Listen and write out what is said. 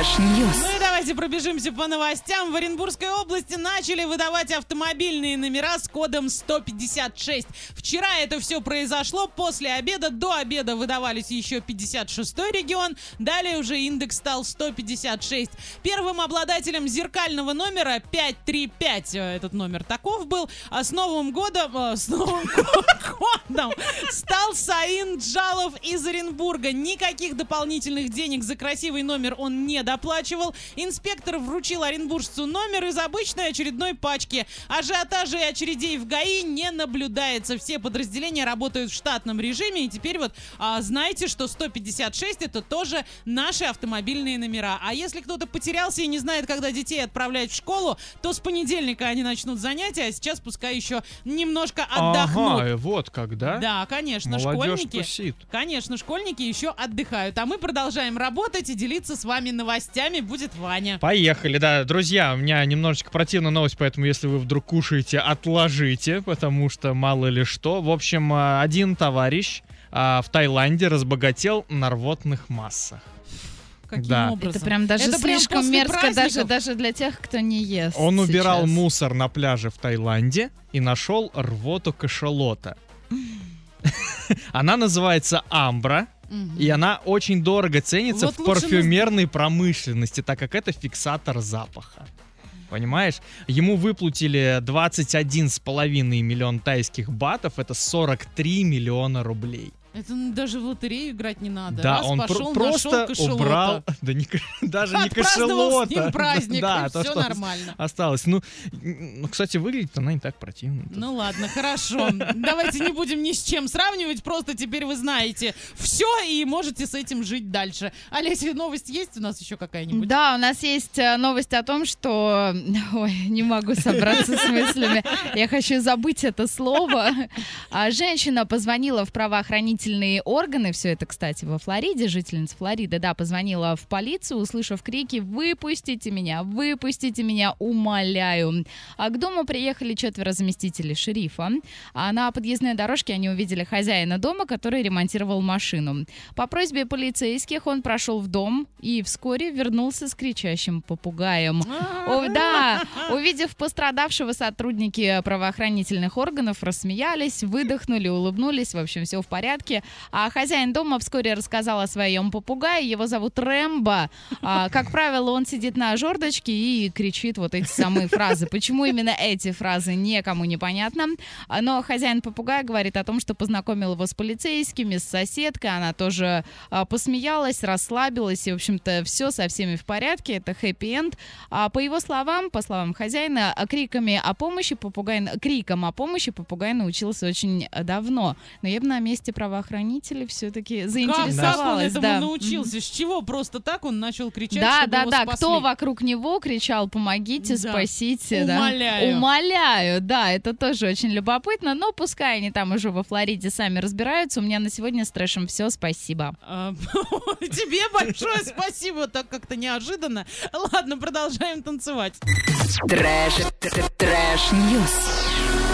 Trash news. Ну и давайте пробежимся по новостям. В Оренбургской области начали выдавать автомобильные номера с кодом 156. Вчера это все произошло. После обеда, до обеда выдавались еще 56 регион. Далее уже индекс стал 156. Первым обладателем зеркального номера 535, э, этот номер таков был, а с Новым годом, э, с Новым годом стал Саин Джалов из Оренбурга. Никаких дополнительных денег за красивый номер он не доплачивал. Инспектор вручил оренбуржцу номер из обычной очередной пачки. Ажиотажа и очередей в ГАИ не наблюдается. Все подразделения работают в штатном режиме. И теперь вот а, знаете, что 156 это тоже наши автомобильные номера. А если кто-то потерялся и не знает, когда детей отправлять в школу, то с понедельника они начнут занятия, а сейчас пускай еще немножко отдохнут. Ага, вот когда. Да, конечно, Молодежь школьники. тусит. Конечно, школьники еще отдыхают. А мы продолжаем работать и делиться с вами новостями. Будет Ваня. Поехали, да. Друзья, у меня немножечко противная новость, поэтому если вы вдруг кушаете, отложите, потому что мало ли что. В общем, а, один товарищ а, в Таиланде разбогател на рвотных массах. Каким Да. образом? Это прям даже Это прям слишком после мерзко даже, праздников? даже для тех, кто не ест. Он убирал сейчас. мусор на пляже в Таиланде и нашел рвоту кашалота. Она называется амбра. Мгм. И она очень дорого ценится Вот в парфюмерной промышленности, так как это фиксатор запаха. Понимаешь? Ему выплатили 21,5 миллион тайских батов, это 43 миллиона рублей. Это даже в лотерею играть не надо. Да, Раз он пр- пошел, просто нашел кошелота. убрал, да не, даже не Отпраздновал с кошелота. ним праздник, да, и то, все что нормально. Осталось. Ну, ну, кстати, выглядит она не так противно. Ну ладно, хорошо. Давайте не будем ни с чем сравнивать, просто теперь вы знаете все и можете с этим жить дальше. Олеся, новость есть у нас еще какая-нибудь? Да, у нас есть э, новость о том, что... Ой, не могу собраться с мыслями. Я хочу забыть это слово. А, Женщина позвонила в правоохранительные органы. Все это, кстати, во Флориде. Жительница Флориды, да, позвонила в полицию, услышав крики «Выпустите меня! Выпустите меня! Умоляю!» А к дому приехали четверо заместителей шерифа. А на подъездной дорожке они увидели хозяина дома, который ремонтировал машину. По просьбе полицейских он прошел в дом и вскоре вернулся с кричащим попугаем. О, да, увидев пострадавшего, сотрудники правоохранительных органов рассмеялись, выдохнули, улыбнулись, в общем, все в порядке. А хозяин дома вскоре рассказал о своем попугае, его зовут Рэмбо. А, как правило, он сидит на жердочке и кричит вот эти самые фразы. Почему именно эти фразы, никому не понятно. Но хозяин попугая говорит о том, что познакомил его с полицейскими, с соседкой, она тоже а, посмеялась, расслабилась, и, в общем-то, все со всеми в порядке, это хэппи-энд. А по его словам, по словам хозяина, криками о помощи попугай, криком о помощи попугай научился очень давно. Но я бы на месте правоохранителей все-таки Как, как он заинтересовалась. этому да. научился? С чего просто так он начал кричать, Да, чтобы да, его да. спасли? Кто вокруг него кричал «помогите, Да. спасите», да? Умоляю. Умоляю, да, это тоже очень любопытно, но пускай они там уже во Флориде сами разбираются. У меня на сегодня с трэшем все, спасибо. А, Тебе большое спасибо, так как-то неожиданно. Ладно, продолжаем танцевать. Trash, trash, trash news.